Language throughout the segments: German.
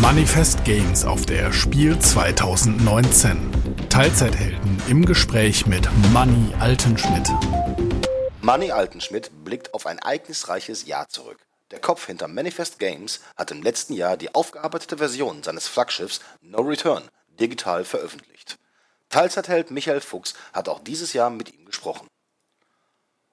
Manifest Games auf der Spiel 2019. Teilzeithelden im Gespräch mit Manny Altenschmidt. Manny Altenschmidt blickt auf ein ereignisreiches Jahr zurück. Der Kopf hinter Manifest Games hat im letzten Jahr die aufgearbeitete Version seines Flaggschiffs No Return digital veröffentlicht. Teilzeitheld Michael Fuchs hat auch dieses Jahr mit ihm gesprochen.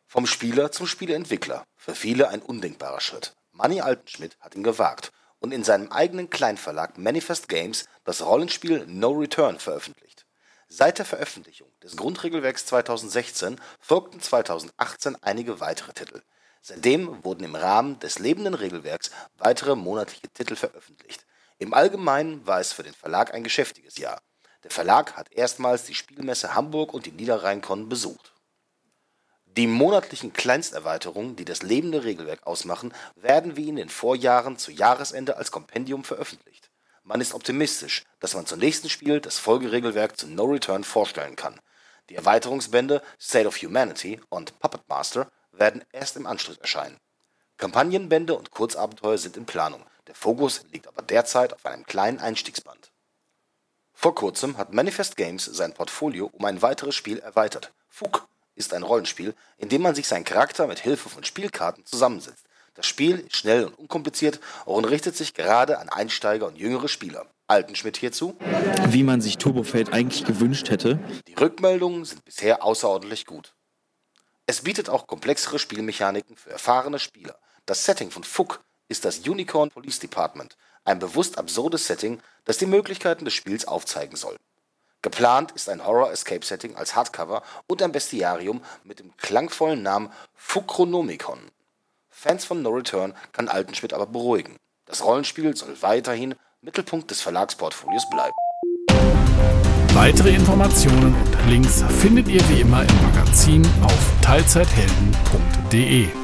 Vom Spieler zum Spieleentwickler. Für viele ein undenkbarer Schritt. Manny Altenschmidt hat ihn gewagt und in seinem eigenen Kleinverlag Manifest Games das Rollenspiel No Return veröffentlicht. Seit der Veröffentlichung des Grundregelwerks 2016 folgten 2018 einige weitere Titel. Seitdem wurden im Rahmen des lebenden Regelwerks weitere monatliche Titel veröffentlicht. Im Allgemeinen war es für den Verlag ein geschäftiges Jahr. Der Verlag hat erstmals die Spielmesse Hamburg und die Niederrheinkon besucht die monatlichen Kleinsterweiterungen, die das lebende Regelwerk ausmachen, werden wie in den Vorjahren zu Jahresende als Kompendium veröffentlicht. Man ist optimistisch, dass man zum nächsten Spiel das Folgeregelwerk zu No Return vorstellen kann. Die Erweiterungsbände State of Humanity und Puppet Master werden erst im Anschluss erscheinen. Kampagnenbände und Kurzabenteuer sind in Planung, der Fokus liegt aber derzeit auf einem kleinen Einstiegsband. Vor kurzem hat Manifest Games sein Portfolio um ein weiteres Spiel erweitert. Fug ist ein Rollenspiel, in dem man sich seinen Charakter mit Hilfe von Spielkarten zusammensetzt. Das Spiel ist schnell und unkompliziert und richtet sich gerade an Einsteiger und jüngere Spieler. Altenschmidt hierzu. Wie man sich Turbofeld eigentlich gewünscht hätte. Die Rückmeldungen sind bisher außerordentlich gut. Es bietet auch komplexere Spielmechaniken für erfahrene Spieler. Das Setting von Fuck ist das Unicorn Police Department, ein bewusst absurdes Setting, das die Möglichkeiten des Spiels aufzeigen soll. Geplant ist ein Horror-Escape-Setting als Hardcover und ein Bestiarium mit dem klangvollen Namen Fuchronomicon. Fans von No Return kann Altenschmidt aber beruhigen. Das Rollenspiel soll weiterhin Mittelpunkt des Verlagsportfolios bleiben. Weitere Informationen und Links findet ihr wie immer im Magazin auf teilzeithelden.de.